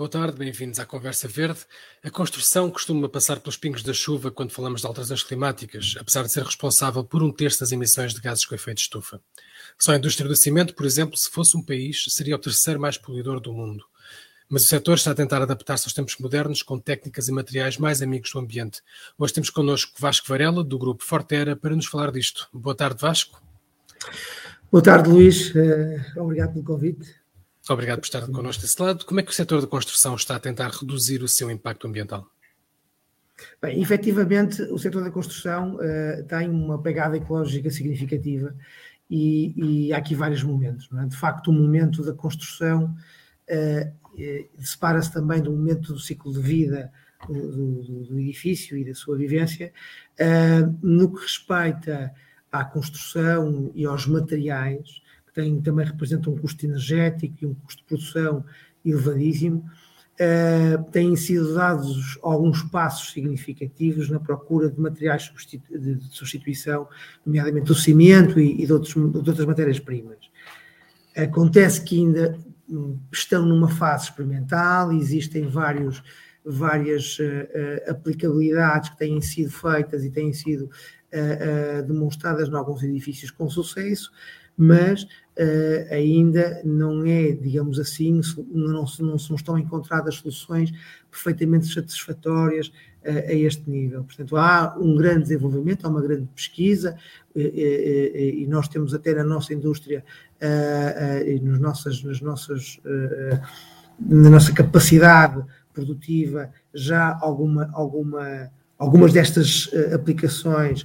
Boa tarde, bem-vindos à Conversa Verde. A construção costuma passar pelos pingos da chuva quando falamos de alterações climáticas, apesar de ser responsável por um terço das emissões de gases com efeito de estufa. Só a indústria do cimento, por exemplo, se fosse um país, seria o terceiro mais poluidor do mundo. Mas o setor está a tentar adaptar-se aos tempos modernos com técnicas e materiais mais amigos do ambiente. Hoje temos connosco Vasco Varela, do grupo Fortera, para nos falar disto. Boa tarde, Vasco. Boa tarde, Luís. Uh, obrigado pelo convite. Obrigado por estar connosco desse lado. Como é que o setor da construção está a tentar reduzir o seu impacto ambiental? Bem, efetivamente, o setor da construção uh, tem uma pegada ecológica significativa e, e há aqui vários momentos. É? De facto, o momento da construção uh, separa-se também do momento do ciclo de vida do, do, do edifício e da sua vivência. Uh, no que respeita à construção e aos materiais, tem, também representam um custo energético e um custo de produção elevadíssimo. Uh, têm sido dados alguns passos significativos na procura de materiais substitu de substituição, nomeadamente o cimento e, e de, outros, de outras matérias-primas. Acontece que ainda hum, estão numa fase experimental, existem vários, várias uh, aplicabilidades que têm sido feitas e têm sido uh, demonstradas em alguns edifícios com sucesso, mas uh, ainda não é, digamos assim, não, não, não estão encontradas soluções perfeitamente satisfatórias uh, a este nível. Portanto, há um grande desenvolvimento, há uma grande pesquisa, e nós temos até na nossa indústria e nos nossas, nas nossas, na nossa capacidade produtiva já alguma, alguma, algumas destas aplicações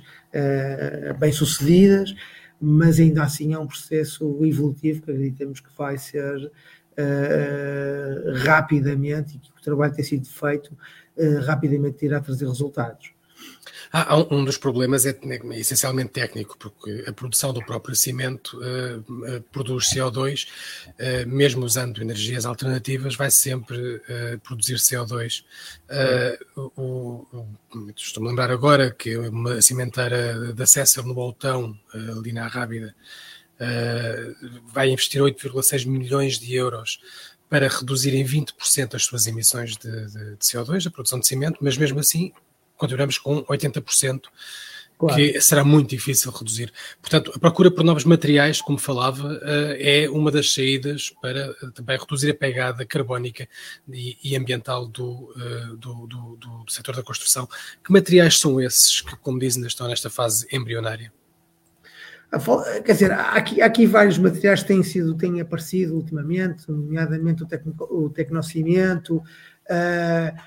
bem-sucedidas mas ainda assim é um processo evolutivo que acreditamos que vai ser uh, rapidamente e que o trabalho tem sido feito uh, rapidamente irá trazer resultados. Ah, um dos problemas é, é, essencialmente técnico, porque a produção do próprio cimento uh, uh, produz CO2, uh, mesmo usando energias alternativas, vai sempre produzir CO2. Estou-me a lembrar agora que uma cimenteira da César no Boltão, ali na Rábida, vai investir 8,6 milhões de euros para reduzir em 20% as suas emissões de, de, de CO2, a produção de cimento, mas mesmo assim continuamos com 80%, claro. que será muito difícil reduzir. Portanto, a procura por novos materiais, como falava, eh, é uma das saídas para eh, também reduzir a pegada carbónica e ambiental do, eh, do, do, do setor da construção. Que materiais são esses que, como dizem, estão nesta fase embrionária? Quer dizer, há aqui, há aqui vários materiais que têm, sido, têm aparecido ultimamente, nomeadamente o, tecno, o tecnocimento, uh,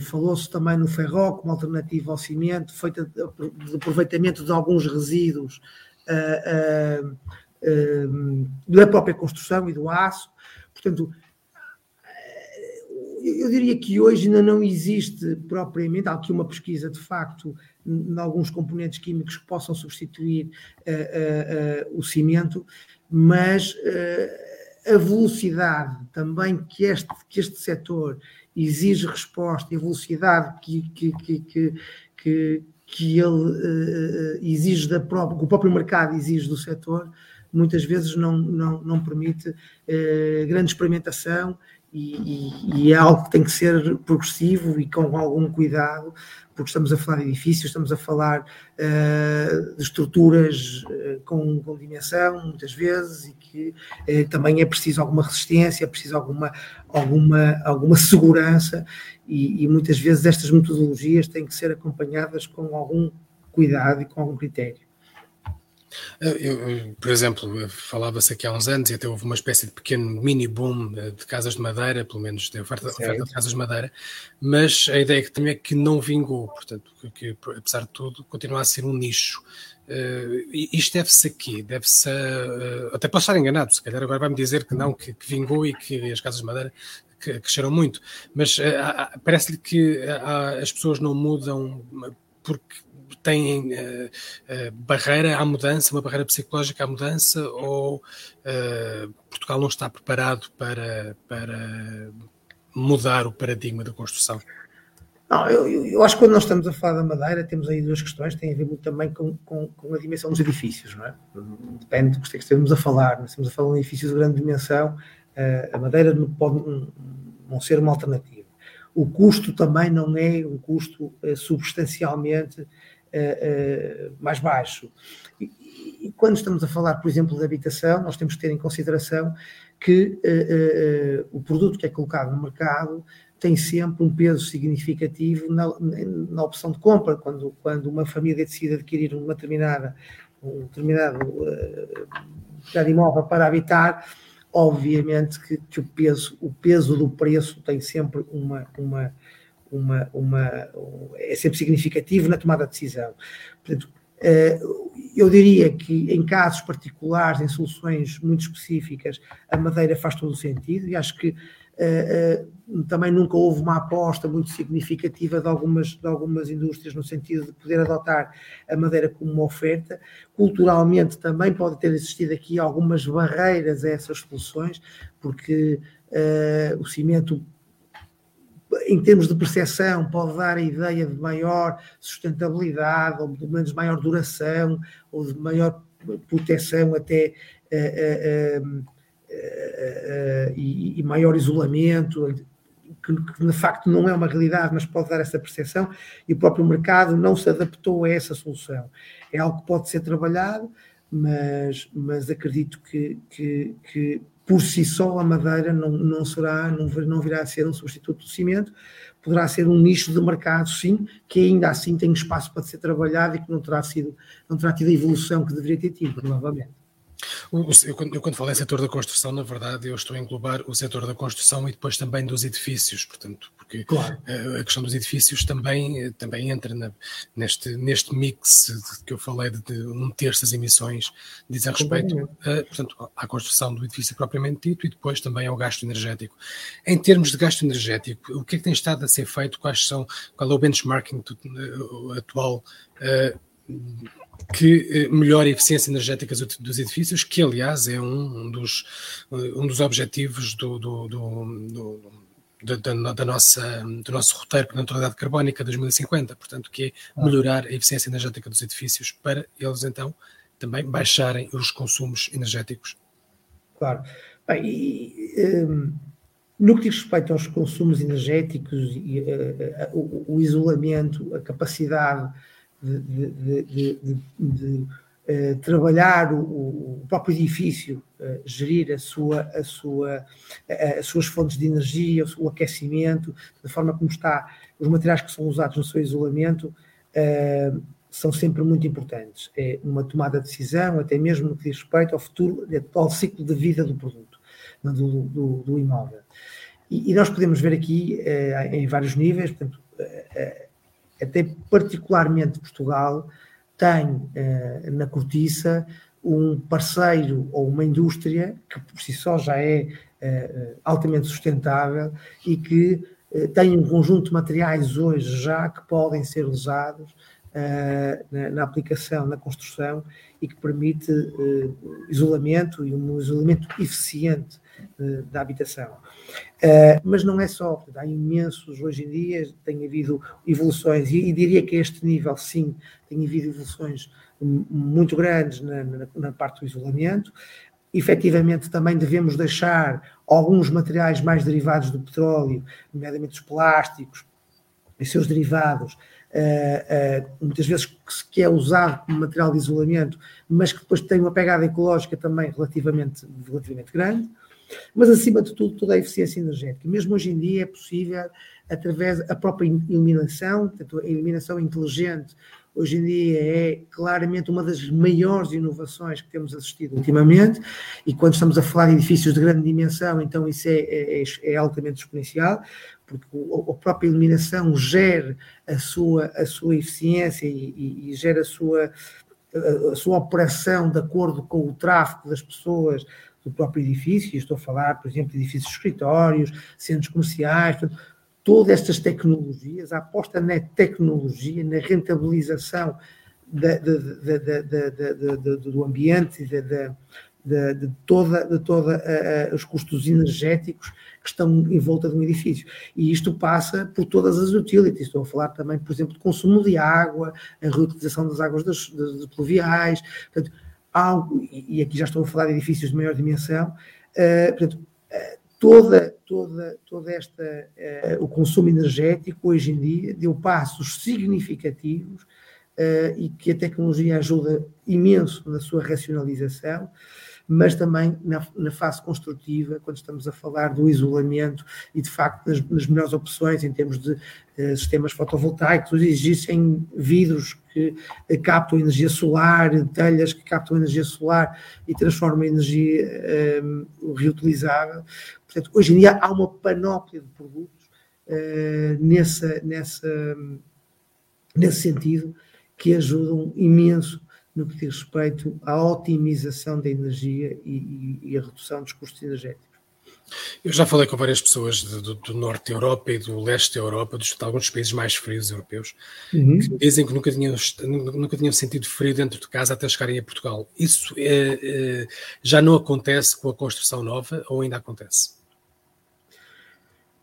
Falou-se também no ferro como alternativa ao cimento, feita de aproveitamento de alguns resíduos uh, uh, uh, da própria construção e do aço. Portanto, eu diria que hoje ainda não existe propriamente, há aqui uma pesquisa de facto em alguns componentes químicos que possam substituir o cimento, mas a velocidade também que este, que este setor exige resposta e velocidade que, que, que, que, que ele uh, exige da própria, que o próprio mercado exige do setor, muitas vezes não, não, não permite uh, grande experimentação e, e, é algo que tem que ser progressivo e com algum cuidado, porque estamos a falar de edifícios, estamos a falar uh, de estruturas uh, com, com, dimensão, muitas vezes, e que uh, também é preciso alguma resistência, é preciso alguma, alguma, alguma segurança, e, e muitas vezes estas metodologias têm que ser acompanhadas com algum cuidado e com algum critério. Eu, por exemplo, falava-se aqui há uns anos e até houve uma espécie de pequeno mini boom eh, de casas de madeira, pelo menos de oferta, oferta de casas de madeira, mas a ideia que tenho é que não vingou, portanto, que, que apesar de tudo continua a ser um nicho. Uh, isto deve-se aqui, deve-se. Uh, até posso estar enganado, se calhar agora vai-me dizer que não, que, que, vingou e que as casas de madeira que, cresceram muito, mas uh, parece-lhe que as pessoas não mudam porque têm uh, uh, barreira à mudança, uma barreira psicológica à mudança, ou uh, Portugal não está preparado para, para mudar o paradigma da construção? Não, eu, eu, acho que quando nós estamos a falar da Madeira, temos aí duas questões, tem a ver muito também com, com, com a dimensão dos edifícios, não é? Depende do que estamos a falar, nós estamos a falar de um edifício de grande dimensão, a Madeira pode, não ser uma alternativa. O custo também não é um custo substancialmente mais baixo. E, e, quando estamos a falar, por exemplo, de habitação, nós temos que ter em consideração que o produto que é colocado no mercado tem sempre um peso significativo na, na opção de compra, quando, quando uma família decide adquirir uma determinada, um determinado uh, imóvel para habitar, obviamente que, que, o, peso, o peso do preço tem sempre uma, uma, uma, uma é sempre significativo na tomada de decisão. Portanto, eh, eu diria que em casos particulares, em soluções muito específicas, a madeira faz todo o sentido e acho que Uh, uh, também nunca houve uma aposta muito significativa de algumas, de algumas indústrias no sentido de poder adotar a madeira como uma oferta. Culturalmente também pode ter existido aqui algumas barreiras a essas soluções, porque uh, o cimento, em termos de percepção, pode dar a ideia de maior sustentabilidade, ou de menos maior duração, ou de maior proteção até uh, e, e, maior isolamento, que, que, de facto não é uma realidade, mas pode dar essa percepção, e o próprio mercado não se adaptou a essa solução. É algo que pode ser trabalhado, mas, mas acredito que, que, que por si só a madeira não, não será, não, não virá a ser um substituto do cimento, poderá ser um nicho de mercado, sim, que ainda assim tem espaço para ser trabalhado e que não terá sido, não terá tido a evolução que deveria ter tido, provavelmente. Eu quando, eu, quando falo em setor da construção, na verdade, eu estou a englobar o setor da construção e depois também dos edifícios, portanto, porque claro. a, a, questão dos edifícios também, também entra na, neste, neste mix que eu falei de, de um terço das emissões dizem respeito a, portanto, à construção do edifício propriamente dito e depois também ao gasto energético. Em termos de gasto energético, o que é que tem estado a ser feito? Quais são, qual é o benchmarking atual? Uh, que eh, melhore a eficiência energética dos edifícios, que aliás é um, dos, eh, um dos objetivos do, do, do, do da, da, nossa, do nosso roteiro para a neutralidade carbónica 2050, portanto, que é ah. melhorar a eficiência energética dos edifícios para eles então também baixarem os consumos energéticos. Claro. Bem, e, um, no que diz respeito aos consumos energéticos, e, uh, o, o, isolamento, a capacidade de, de, de, de uh, trabalhar o, o, próprio edifício, uh, gerir a sua, a sua, uh, as suas fontes de energia, o aquecimento, da forma como está, os materiais que são usados no seu isolamento, são sempre muito importantes. É uma tomada de decisão, até mesmo no que diz respeito ao futuro, ao ciclo de vida do produto, do, do, do imóvel. E, e, nós podemos ver aqui em vários níveis, portanto, até particularmente Portugal, tem eh, na cortiça um parceiro ou uma indústria que por si só já é eh, altamente sustentável e que eh, tem um conjunto de materiais hoje já que podem ser usados na, na, aplicação, na construção e que permite isolamento e um isolamento eficiente da habitação. Mas não é só, há imensos hoje em dia, tem havido evoluções, e, diria que a este nível, sim, tem havido evoluções muito grandes na, na, na parte do isolamento. Efetivamente, também devemos deixar alguns materiais mais derivados do petróleo, nomeadamente os plásticos e seus derivados, muitas vezes que é usado como material de isolamento, mas que depois tem uma pegada ecológica também relativamente, relativamente grande. Mas, acima de tudo, toda a eficiência energética. Mesmo hoje em dia é possível, através da própria iluminação, portanto, a iluminação inteligente, hoje em dia é claramente uma das maiores inovações que temos assistido ultimamente, e quando estamos a falar de edifícios de grande dimensão, então isso é, é, é altamente exponencial, porque a própria iluminação gera a sua, a sua eficiência e, e, e gera a sua, a, a sua operação de acordo com o tráfego das pessoas, do próprio edifício, estou a falar, por exemplo, de edifícios de escritórios, centros comerciais, portanto, todas estas tecnologias, a aposta na tecnologia, na rentabilização do ambiente e de, toda, de toda uh, os custos energéticos que estão em volta de um edifício. E isto passa por todas as utilities. Estou a falar também, por exemplo, de consumo de água, a reutilização das águas das, das pluviais. Portanto, algo, e aqui já estou a falar de edifícios de maior dimensão, uh, portanto, uh, toda, toda, toda esta, uh, o consumo energético hoje em dia deu passos significativos uh, e que a tecnologia ajuda imenso na sua racionalização mas também na, na, fase construtiva, quando estamos a falar do isolamento e, de facto, nas, nas melhores opções em termos de uh, sistemas fotovoltaicos, existem vidros que uh, captam energia solar, telhas que captam energia solar e transformam em energia uh, reutilizável. Portanto, hoje em dia há uma panóplia de produtos nessa, nessa, nesse sentido que ajudam imenso no que diz respeito à otimização da energia e, e, e a redução dos custos energéticos. Eu já falei com várias pessoas do, do, norte da Europa e do leste da Europa, dos, de alguns países mais frios europeus, uhum. que dizem que nunca tinham, nunca tinham sentido frio dentro de casa até chegarem a Portugal. Isso é, é, já não acontece com a construção nova ou ainda acontece?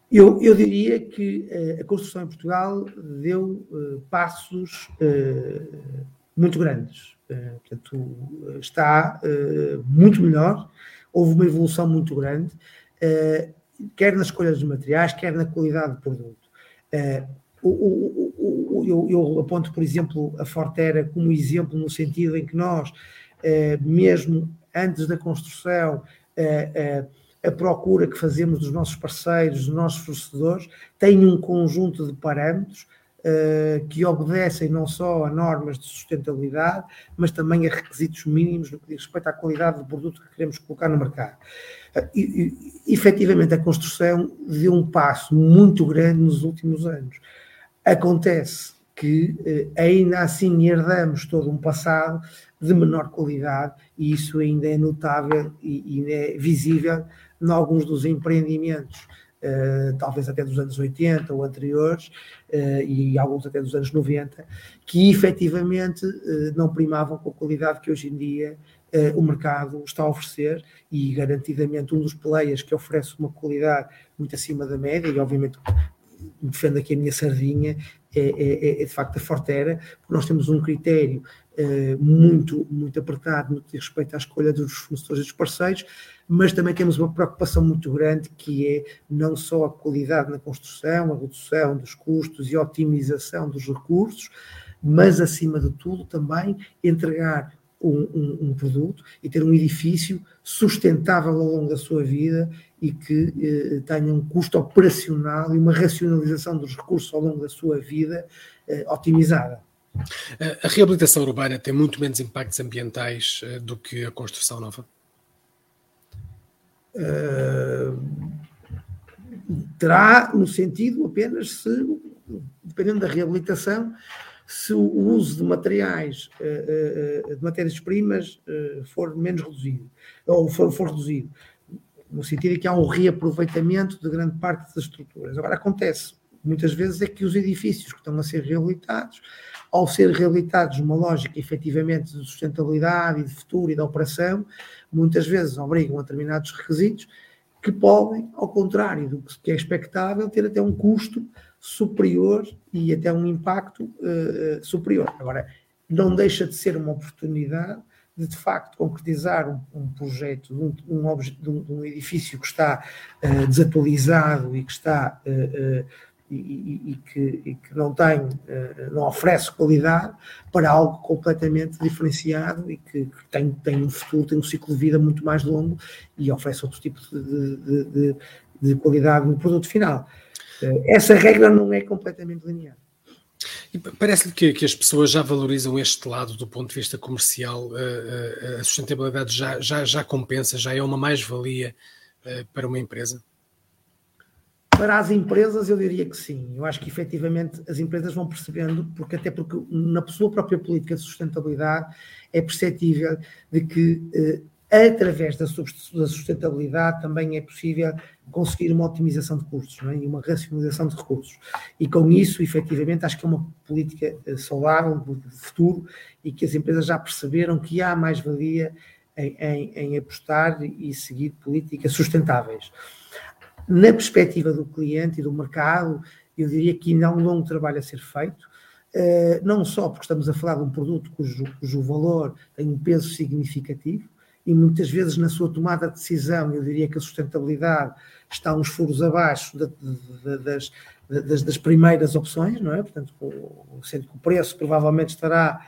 Eu, eu diria que uh, a construção em Portugal deu uh, passos uh, muito grandes. Eh, portanto, está eh, muito melhor, houve uma evolução muito grande, eh, quer nas escolhas dos materiais, quer na qualidade do produto. Eu, eu, aponto, por exemplo, a Fortera como exemplo no sentido em que nós, mesmo antes da construção, a procura que fazemos dos nossos parceiros, dos nossos fornecedores, tem um conjunto de parâmetros que obedecem não só a normas de sustentabilidade, mas também a requisitos mínimos no que diz respeito à qualidade do produto que queremos colocar no mercado. Uh, e, e, efetivamente, a construção deu um passo muito grande nos últimos anos. Acontece que uh, ainda assim herdamos todo um passado de menor qualidade e isso ainda é notável e, e é visível em alguns dos empreendimentos Uh, talvez até dos anos 80 ou anteriores, uh, e alguns até dos anos 90, que efetivamente uh, não primavam com a qualidade que hoje em dia o mercado está a oferecer e garantidamente um dos players que oferece uma qualidade muito acima da média, e obviamente defendo aqui a minha sardinha, é, é, é, é de facto a Fortera, porque nós temos um critério muito, muito apertado no que diz respeito à escolha dos fornecedores e dos parceiros, mas também temos uma preocupação muito grande que é não só a qualidade na construção, a redução dos custos e a otimização dos recursos, mas acima de tudo também entregar um, um, um, produto e ter um edifício sustentável ao longo da sua vida e que eh, tenha um custo operacional e uma racionalização dos recursos ao longo da sua vida eh, otimizada. A reabilitação urbana tem muito menos impactos ambientais eh, do que a construção nova? Uh, terá no sentido apenas se, dependendo da reabilitação, se o uso de materiais, uh, uh, de matérias-primas for menos reduzido, ou for, for reduzido, no sentido em que há um reaproveitamento de grande parte das estruturas. Agora, acontece muitas vezes é que os edifícios que estão a ser reabilitados, ao ser reabilitados numa lógica efetivamente de sustentabilidade e de futuro e de operação, muitas vezes obrigam a determinados requisitos que podem, ao contrário do que é expectável, ter até um custo superior e até um impacto uh, superior. Agora, não deixa de ser uma oportunidade de, de facto, concretizar um, um projeto um, um, de um, edifício que está uh, desatualizado e que está uh, e, que, e, que, não tem, eh, não oferece qualidade para algo completamente diferenciado e que, tem, tem um futuro, tem um ciclo de vida muito mais longo e oferece outro tipo de, de, de, de qualidade no produto final. Eh, essa regra não é completamente linear. Parece-lhe que, que, as pessoas já valorizam este lado do ponto de vista comercial, a, eh, a sustentabilidade já, já, já compensa, já é uma mais-valia para uma empresa? Para as empresas, eu diria que sim. Eu acho que efetivamente as empresas vão percebendo, porque até porque na sua própria política de sustentabilidade é perceptível de que eh, através da sustentabilidade também é possível conseguir uma otimização de custos é? e uma racionalização de recursos. E com isso, efetivamente, acho que é uma política eh, saudável de futuro e que as empresas já perceberam que há mais-valia em, em, em apostar e seguir políticas sustentáveis na perspectiva do cliente e do mercado, eu diria que ainda há um longo trabalho a ser feito, eh, não só porque estamos a falar de um produto cujo, cujo valor tem um peso significativo, e muitas vezes na sua tomada de decisão, eu diria que a sustentabilidade está uns furos abaixo de, de, de, das, das, primeiras opções, não é? Portanto, sendo que o preço provavelmente estará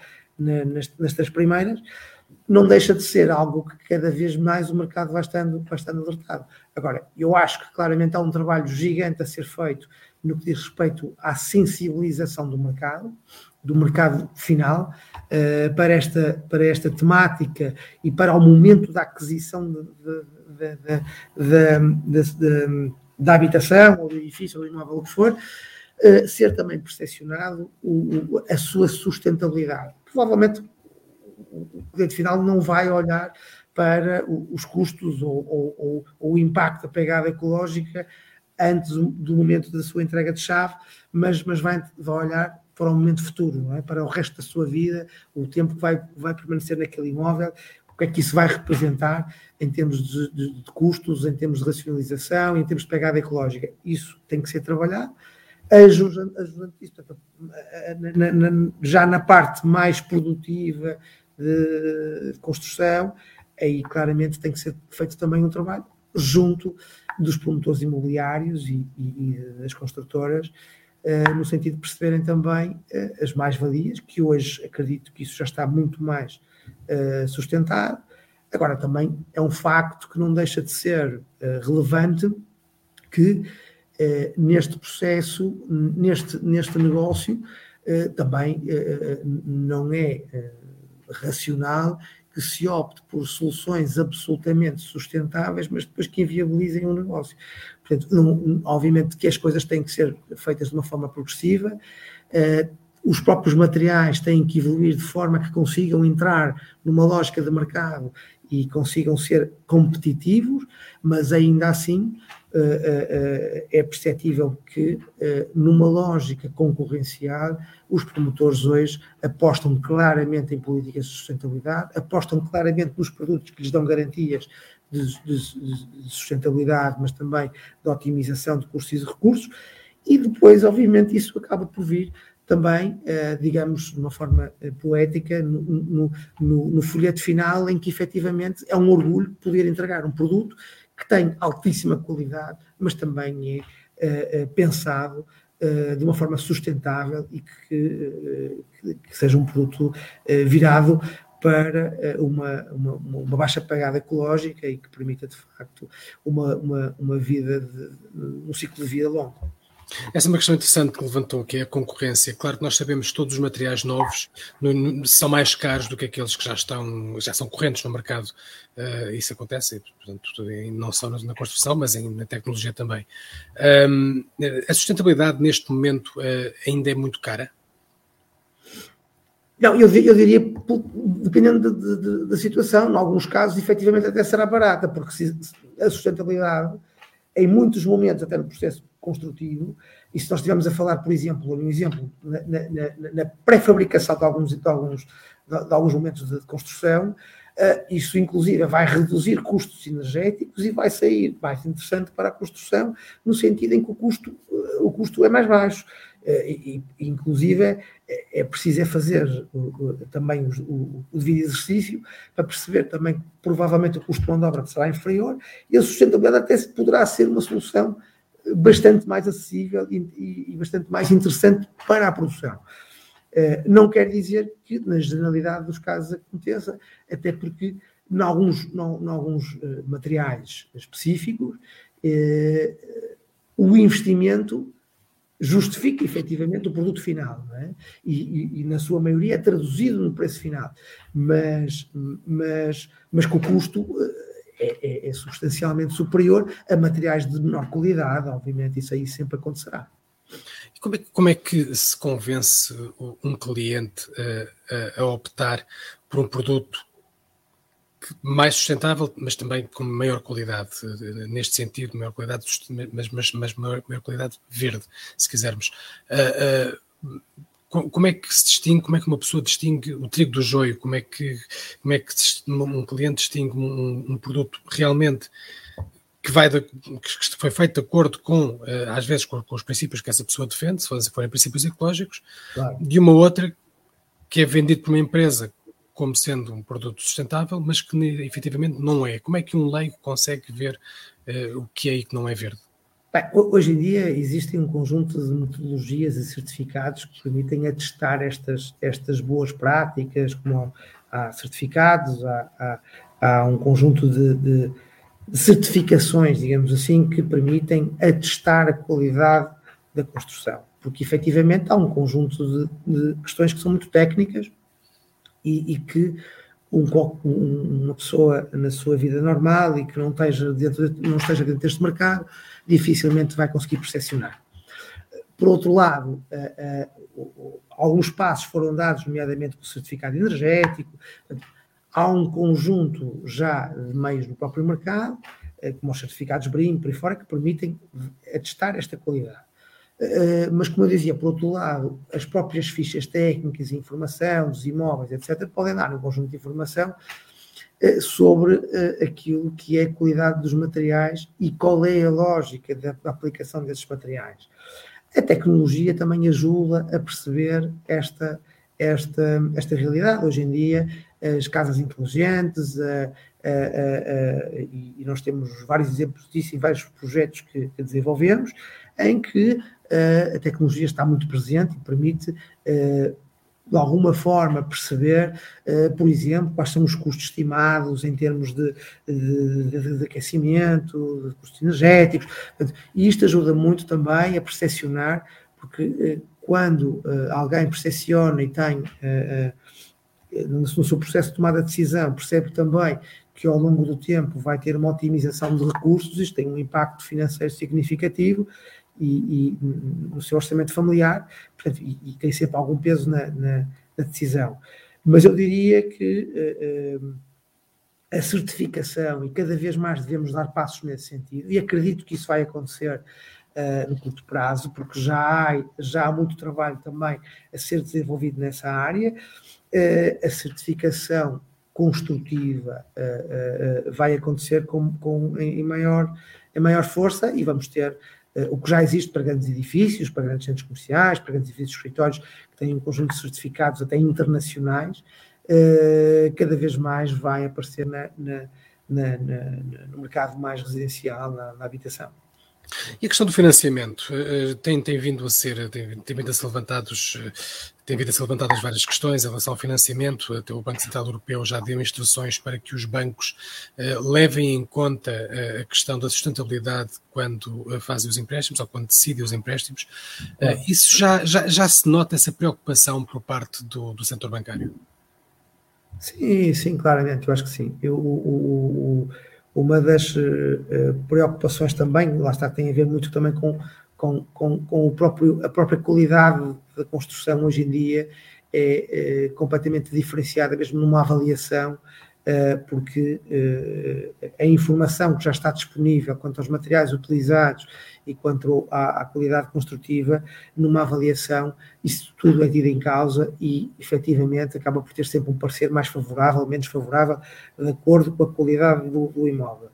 três primeiras, não deixa de ser algo que cada vez mais o mercado vai estando, vai estando alertado. Agora, eu acho que claramente há um trabalho gigante a ser feito no que diz respeito à sensibilização do mercado, do mercado final, uh, para, esta, para esta temática e para o momento da aquisição da habitação, ou do edifício, ou do imóvel, o que for, uh, ser também percepcionado o, a sua sustentabilidade. Provavelmente o cliente final não vai olhar para os custos ou, ou, ou, ou o impacto da pegada ecológica antes do momento da sua entrega de chave, mas, mas vai, vai olhar para o momento futuro, é? para o resto da sua vida, o tempo que vai, vai permanecer naquele imóvel, o que é que isso vai representar em termos de, de, de custos, em termos de racionalização, em termos de pegada ecológica. Isso tem que ser trabalhado. Ajudando, ajudando já na parte mais produtiva de construção, aí claramente tem que ser feito também um trabalho junto dos promotores imobiliários e, e, e das construtoras, uh, no sentido de perceberem também uh, as mais-valias, que hoje acredito que isso já está muito mais uh, sustentado. Agora, também é um facto que não deixa de ser relevante que neste processo, neste, neste negócio, também não é racional que se opte por soluções absolutamente sustentáveis, mas depois que inviabilizem o um negócio. Portanto, não, obviamente que as coisas têm que ser feitas de uma forma progressiva, uh, os próprios materiais têm que evoluir de forma que consigam entrar numa lógica de mercado e consigam ser competitivos, mas ainda assim é perceptível que, numa lógica concorrencial, os promotores hoje apostam claramente em políticas de sustentabilidade, apostam claramente nos produtos que lhes dão garantias de, de, de sustentabilidade, mas também de otimização de custos e de recursos, e depois, obviamente, isso acaba por vir também, eh, digamos, de uma forma eh, poética, no, no, no, no, folheto final, em que efetivamente é um orgulho poder entregar um produto que tem altíssima qualidade, mas também é eh, pensado de uma forma sustentável e que, que seja um produto virado para uma, uma, uma, baixa pagada ecológica e que permita, de facto, uma, uma, uma vida, de, um ciclo de vida longo. Essa é uma questão interessante que levantou, que é a concorrência. Claro que nós sabemos que todos os materiais novos no, no, são mais caros do que aqueles que já estão, já são correntes no mercado. Uh, isso acontece, portanto, não só na construção, mas na tecnologia também. Um, a sustentabilidade neste momento uh, ainda é muito cara? Não, eu, eu diria, dependendo de, de, da situação, em alguns casos, efetivamente até será barata, porque se, a sustentabilidade, em muitos momentos, até no processo construtivo, e se nós estivermos a falar, por exemplo, um exemplo, na, na, na pré-fabricação de alguns, de, alguns, de, alguns momentos de, de construção, uh, isso inclusive vai reduzir custos energéticos e vai sair mais interessante para a construção, no sentido em que o custo, uh, o custo é mais baixo. Eh, e, inclusive é, é preciso é fazer também o, o, devido exercício para perceber também que provavelmente o custo de mão de obra será inferior e a sustentabilidade até poderá ser uma solução bastante mais acessível e, e, bastante mais interessante para a produção. Uh, não quer dizer que na generalidade dos casos aconteça, até porque em alguns, em alguns materiais específicos o investimento justifica efetivamente o produto final, é? e, e, e, na sua maioria é traduzido no preço final, mas, mas, mas com o custo é, é, é substancialmente superior a materiais de menor qualidade, obviamente, isso aí sempre acontecerá. Como é, como é que se convence um cliente a, a, a optar por um produto mais sustentável, mas também com maior qualidade, neste sentido, maior qualidade, mas, mas, mas maior, maior qualidade verde, se quisermos. Uh, uh, como é que se distingue, como é que uma pessoa distingue o trigo do joio, como é que, como é que um cliente distingue um, um produto realmente que, vai de, que foi feito de acordo com, eh, às vezes, com, com, os princípios que essa pessoa defende, se forem princípios ecológicos, claro. de uma outra que é vendido por uma empresa como sendo um produto sustentável, mas que efetivamente não é. Como é que um leigo consegue ver uh, o que é e que não é verde? Bem, hoje em dia existem um conjunto de metodologias e certificados que permitem atestar estas, estas boas práticas, como há certificados, há, há, há um conjunto de, de, certificações, digamos assim, que permitem atestar a qualidade da construção, porque efetivamente há um conjunto de, de questões que são muito técnicas e, e que um, uma pessoa na sua vida normal e que não esteja dentro, de, não esteja dentro deste mercado dificilmente vai conseguir percepcionar. Por outro lado, alguns passos foram dados, nomeadamente com o certificado energético. Há um conjunto já de meios no próprio mercado, uh, como os certificados BRIM, por aí fora, que permitem atestar esta qualidade. Mas, como eu dizia, por outro lado, as próprias fichas técnicas e informação dos imóveis, etc., podem dar um conjunto de informação eh, sobre uh, aquilo que é a qualidade dos materiais e qual é a lógica da, aplicação desses materiais. A tecnologia também ajuda a perceber esta, esta, esta realidade. Hoje em dia, as casas inteligentes, uh, uh, e nós temos vários exemplos disso em vários projetos que, que desenvolvemos, em que a tecnologia está muito presente e permite de alguma forma perceber, uh, por exemplo, quais são os custos estimados em termos de, de, de, de aquecimento, de custos energéticos, e isto ajuda muito também a percepcionar, porque uh, quando alguém percepciona e tem, no, seu processo de tomada de decisão, percebe também que ao longo do tempo vai ter uma otimização de recursos, isto tem um impacto financeiro significativo e, e no seu orçamento familiar, portanto, e, e, tem sempre algum peso na, na, na decisão. Mas eu diria que uh, uh, a certificação, e cada vez mais devemos dar passos nesse sentido, e acredito que isso vai acontecer uh, no curto prazo, porque já há, já há muito trabalho também a ser desenvolvido nessa área. a certificação construtiva vai acontecer com, com, em, maior, em maior força e vamos ter eh, o que já existe para grandes edifícios, para grandes centros comerciais, para grandes edifícios escritórios que têm um conjunto de certificados até internacionais, eh, cada vez mais vai aparecer na, na, na, no mercado mais residencial, na, habitação. E a questão do financiamento eh, tem, tem vindo a ser, tem, tem vindo a ser levantados, eh, tem vindo a ser levantadas várias questões em relação ao financiamento. Até o Banco Central Europeu já deu instruções para que os bancos uh, levem em conta a questão da sustentabilidade quando fazem os empréstimos ou quando decidem os empréstimos. isso já, já, já se nota essa preocupação por parte do, do setor bancário? Sim, sim, claramente, eu acho que sim. Eu, o, o, o uma das uh, preocupações também, lá está, tem a ver muito também com, com, com, com o próprio, a própria qualidade da construção hoje em dia é, é completamente diferenciada, mesmo numa avaliação eh, porque eh, a informação que já está disponível quanto aos materiais utilizados e quanto à, à, qualidade construtiva, numa avaliação, isso tudo é tido em causa e, efetivamente, acaba por ter sempre um parecer mais favorável, menos favorável, de acordo com a qualidade do, do imóvel.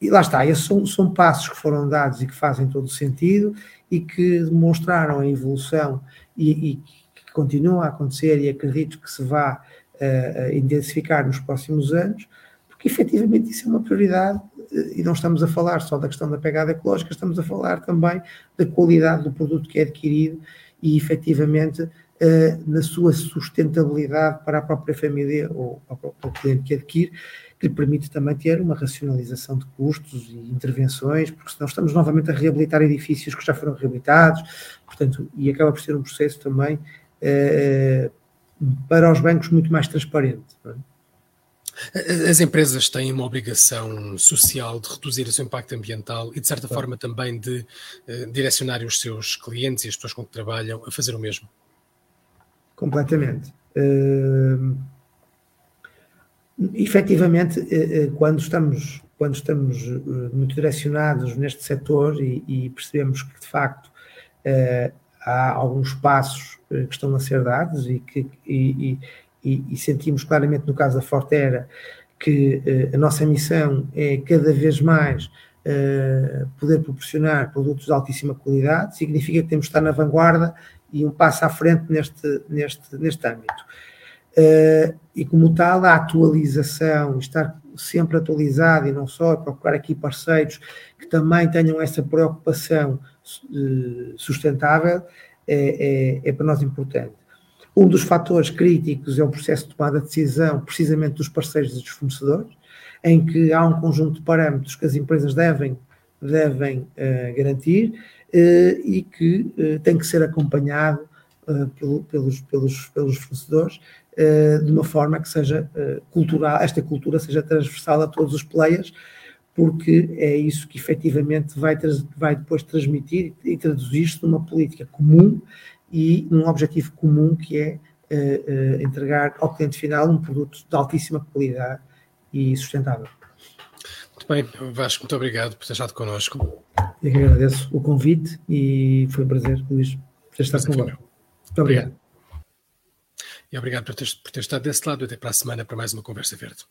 E lá está, esses são, são passos que foram dados e que fazem todo o sentido e que demonstraram a evolução e, e que continua a acontecer e acredito que se vá uh, intensificar nos próximos anos, porque efetivamente isso é uma prioridade eh, e não estamos a falar só da questão da pegada ecológica, estamos a falar também da qualidade do produto que é adquirido e efetivamente uh, na sua sustentabilidade para a própria família ou para o cliente que adquire, que lhe permite também ter uma racionalização de custos e intervenções, porque senão estamos novamente a reabilitar edifícios que já foram reabilitados, portanto, e acaba por ser um processo também uh, para os bancos muito mais transparente. É? As empresas têm uma obrigação social de reduzir o seu impacto ambiental e, de certa forma, também de uh, direcionar os seus clientes e as pessoas com que trabalham a fazer o mesmo. Completamente. Uh, efetivamente, uh, quando estamos, quando estamos muito direcionados neste setor e, e percebemos que, de facto, há alguns passos eh, que estão a ser dados e que e, e, e sentimos claramente no caso da Fortera que uh, a nossa missão é cada vez mais uh, poder proporcionar produtos de altíssima qualidade, significa que temos de estar na vanguarda e um passo à frente neste, neste, neste âmbito. Uh, e como tal, a atualização, estar sempre atualizado e não só, procurar aqui parceiros que também tenham essa preocupação uh, sustentável, é, é, é, para nós importante. Um dos fatores críticos é o processo de tomada de decisão, precisamente dos parceiros e dos fornecedores, em que há um conjunto de parâmetros que as empresas devem, devem uh, garantir e que tem que ser acompanhado pelo, pelos, pelos, pelos fornecedores de uma forma que seja cultural, esta cultura seja transversal a todos os players, porque é isso que efetivamente vai, vai depois transmitir e traduzir-se numa política comum e num objetivo comum que é uh, uh, entregar ao cliente final um produto de altíssima qualidade e sustentável. Muito bem, Vasco, muito obrigado por ter estado connosco. Eu que agradeço o convite e foi um prazer, Luís, ter estado connosco. Muito obrigado. E obrigado por ter, por ter estado desse lado. Até para a semana para mais uma conversa verde.